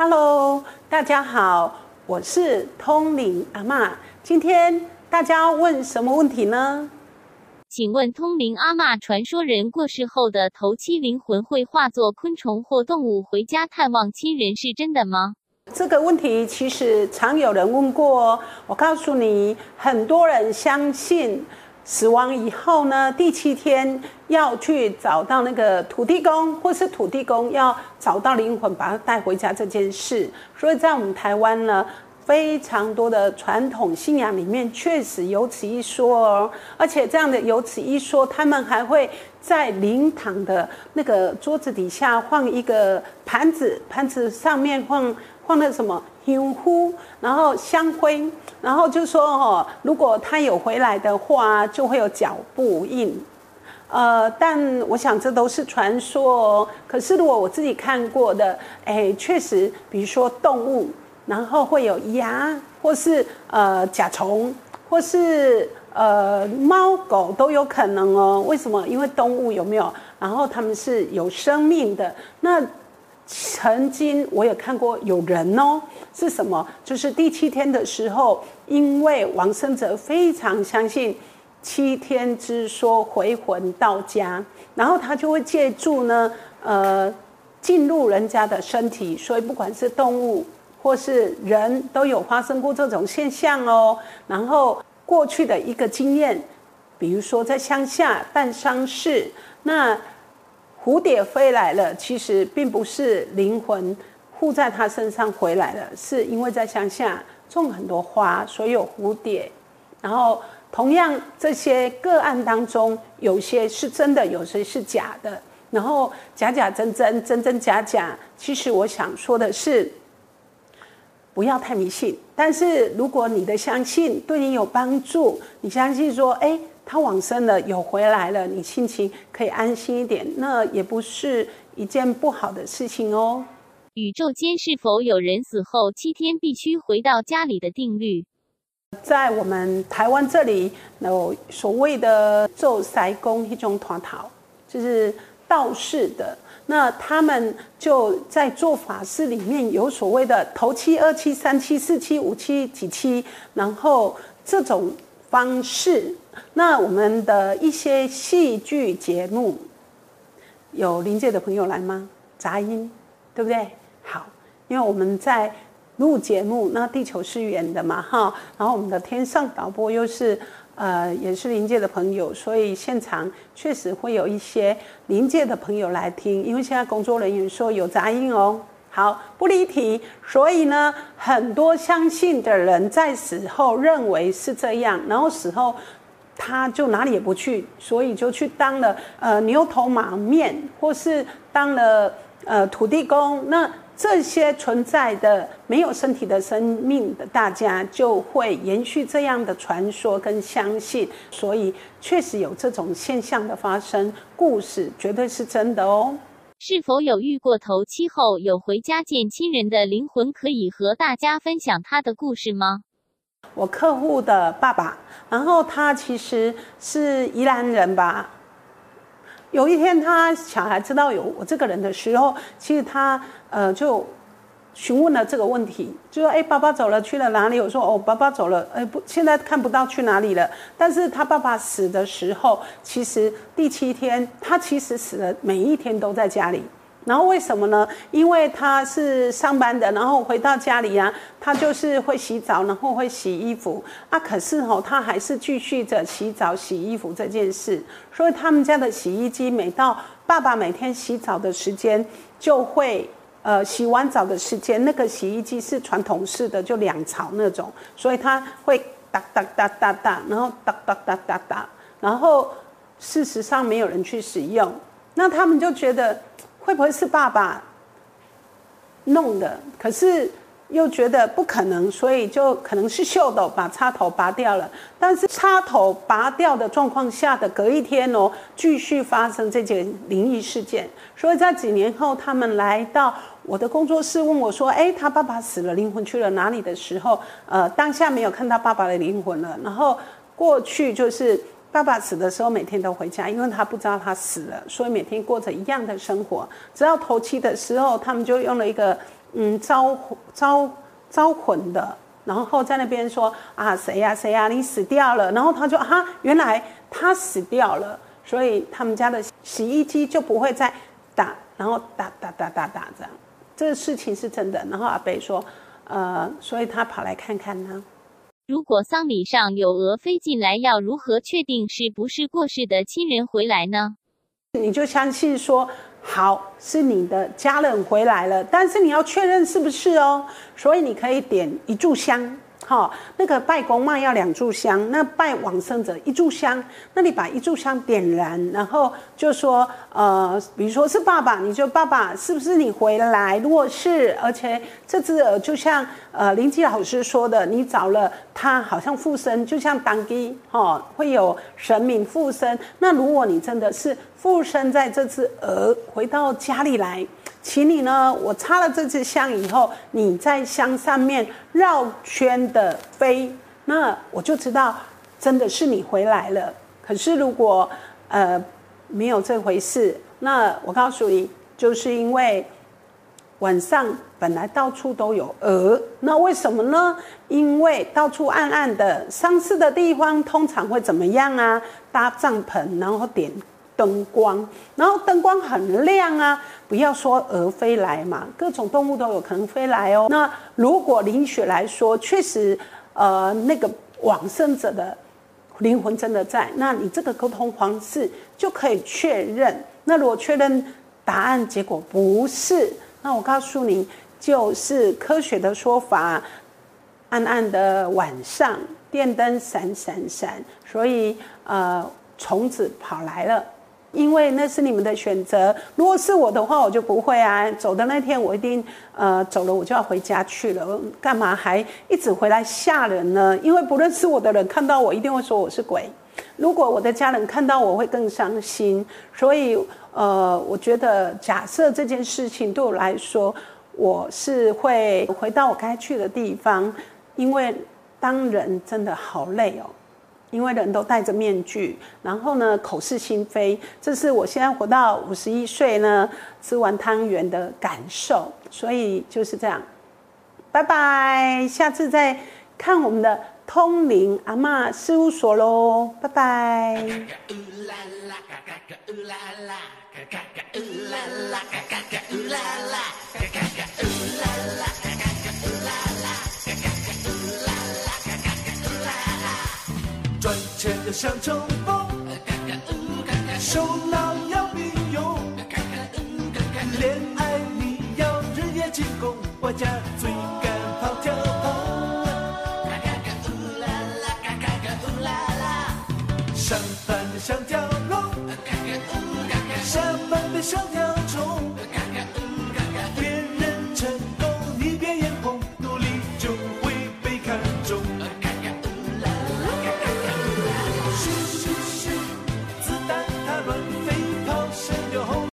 Hello，大家好，我是通灵阿嬷。今天大家问什么问题呢？请问通灵阿嬷，传说人过世后的头七灵魂会化作昆虫或动物回家探望亲人，是真的吗？这个问题其实常有人问过。我告诉你，很多人相信死亡以后呢，第七天要去找到那个土地公，或是土地公要找到灵魂，把它带回家这件事。所以在我们台湾呢。非常多的传统信仰里面确实有此一说哦，而且这样的有此一说，他们还会在灵堂的那个桌子底下放一个盘子，盘子上面放放了什么香灰，然后香灰，然后就说哦，如果他有回来的话，就会有脚步印。呃，但我想这都是传说哦。可是如果我自己看过的，哎，确实，比如说动物。然后会有牙，或是呃甲虫，或是呃猫狗都有可能哦。为什么？因为动物有没有？然后它们是有生命的。那曾经我也看过有人哦，是什么？就是第七天的时候，因为王生者非常相信七天之说回魂到家，然后他就会借助呢呃进入人家的身体，所以不管是动物。或是人都有发生过这种现象哦。然后过去的一个经验，比如说在乡下办丧事，那蝴蝶飞来了，其实并不是灵魂附在他身上回来了，是因为在乡下种很多花，所以有蝴蝶。然后同样这些个案当中，有些是真的，有些是假的。然后假假真真，真真假假。其实我想说的是。不要太迷信，但是如果你的相信对你有帮助，你相信说，哎，他往生了，有回来了，你心情可以安心一点，那也不是一件不好的事情哦。宇宙间是否有人死后七天必须回到家里的定律？在我们台湾这里有所谓的做塞公一种团讨，就是道士的。那他们就在做法事里面有所谓的头七、二七、三七、四七、五七几七，然后这种方式。那我们的一些戏剧节目，有临界的朋友来吗？杂音，对不对？好，因为我们在录节目，那地球是圆的嘛，哈，然后我们的天上导播又是。呃，也是临界的朋友，所以现场确实会有一些临界的朋友来听。因为现在工作人员说有杂音哦。好，不离题。所以呢，很多相信的人在死后认为是这样，然后死后他就哪里也不去，所以就去当了呃牛头马面，或是当了呃土地公。那这些存在的没有身体的生命的大家，就会延续这样的传说跟相信，所以确实有这种现象的发生，故事绝对是真的哦。是否有遇过头七后有回家见亲人的灵魂，可以和大家分享他的故事吗？我客户的爸爸，然后他其实是宜兰人吧。有一天，他小孩知道有我这个人的时候，其实他呃就询问了这个问题，就说：“哎，爸爸走了，去了哪里？”我说：“哦，爸爸走了，哎不，现在看不到去哪里了。”但是他爸爸死的时候，其实第七天，他其实死了，每一天都在家里。然后为什么呢？因为他是上班的，然后回到家里呀，他就是会洗澡，然后会洗衣服啊。可是哦，他还是继续着洗澡、洗衣服这件事。所以他们家的洗衣机，每到爸爸每天洗澡的时间，就会呃洗完澡的时间，那个洗衣机是传统式的，就两槽那种，所以他会哒哒哒哒哒，然后哒哒哒哒哒，然后事实上没有人去使用，那他们就觉得。会不会是爸爸弄的？可是又觉得不可能，所以就可能是秀斗把插头拔掉了。但是插头拔掉的状况下的隔一天哦，继续发生这件灵异事件。所以在几年后，他们来到我的工作室问我说：“哎，他爸爸死了，灵魂去了哪里？”的时候，呃，当下没有看到爸爸的灵魂了。然后过去就是。爸爸死的时候，每天都回家，因为他不知道他死了，所以每天过着一样的生活。直到头七的时候，他们就用了一个嗯招招招魂的，然后在那边说啊谁呀谁呀你死掉了，然后他就啊原来他死掉了，所以他们家的洗衣机就不会再打，然后打打打打打这样，这个事情是真的。然后阿北说，呃，所以他跑来看看呢。如果丧礼上有鹅飞进来，要如何确定是不是过世的亲人回来呢？你就相信说，好是你的家人回来了，但是你要确认是不是哦，所以你可以点一炷香。好，那个拜公妈要两炷香，那拜往生者一炷香。那你把一炷香点燃，然后就说，呃，比如说是爸爸，你就爸爸是不是你回来？如果是，而且这只鹅就像呃林基老师说的，你找了他好像附身，就像当地哈会有神明附身。那如果你真的是附身在这只鹅回到家里来。请你呢，我插了这支香以后，你在香上面绕圈的飞，那我就知道真的是你回来了。可是如果呃没有这回事，那我告诉你，就是因为晚上本来到处都有鹅，那为什么呢？因为到处暗暗的，丧事的地方通常会怎么样啊？搭帐篷，然后点。灯光，然后灯光很亮啊！不要说鹅飞来嘛，各种动物都有可能飞来哦。那如果林雪来说，确实，呃，那个往生者的灵魂真的在，那你这个沟通方式就可以确认。那如果确认答案结果不是，那我告诉你，就是科学的说法，暗暗的晚上，电灯闪闪闪，所以呃，虫子跑来了。因为那是你们的选择。如果是我的话，我就不会啊。走的那天，我一定呃走了，我就要回家去了。干嘛还一直回来吓人呢？因为不认识我的人看到我，一定会说我是鬼。如果我的家人看到我，会更伤心。所以呃，我觉得假设这件事情对我来说，我是会回到我该去的地方。因为当人真的好累哦。因为人都戴着面具，然后呢，口是心非，这是我现在活到五十一岁呢，吃完汤圆的感受。所以就是这样，拜拜，下次再看我们的通灵阿妈事务所喽，拜拜。要像冲锋，手脑要并用，恋爱你要日夜进攻，外加追赶跑跳碰，上班的像条龙，下班的像条。